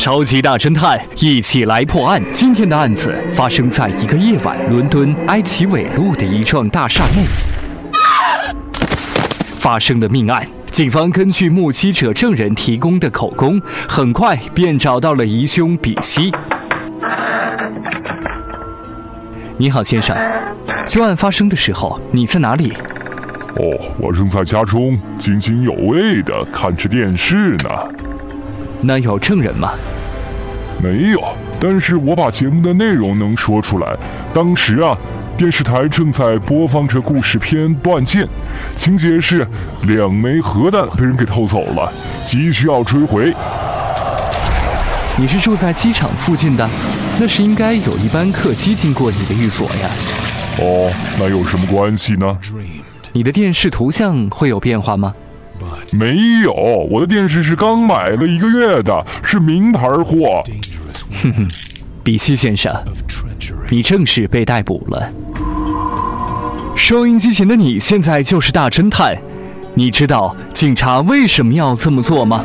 超级大侦探，一起来破案。今天的案子发生在一个夜晚，伦敦埃奇韦路的一幢大厦内发生了命案。警方根据目击者证人提供的口供，很快便找到了疑凶比西。你好，先生，凶案发生的时候你在哪里？哦，我正在家中津津有味地看着电视呢。那有证人吗？没有，但是我把节目的内容能说出来。当时啊，电视台正在播放着故事片《断剑》，情节是两枚核弹被人给偷走了，急需要追回。你是住在机场附近的，那是应该有一班客机经过你的寓所呀。哦，那有什么关系呢？你的电视图像会有变化吗？没有，我的电视是刚买了一个月的，是名牌货。哼哼，比西先生，你正式被逮捕了。收音机前的你现在就是大侦探，你知道警察为什么要这么做吗？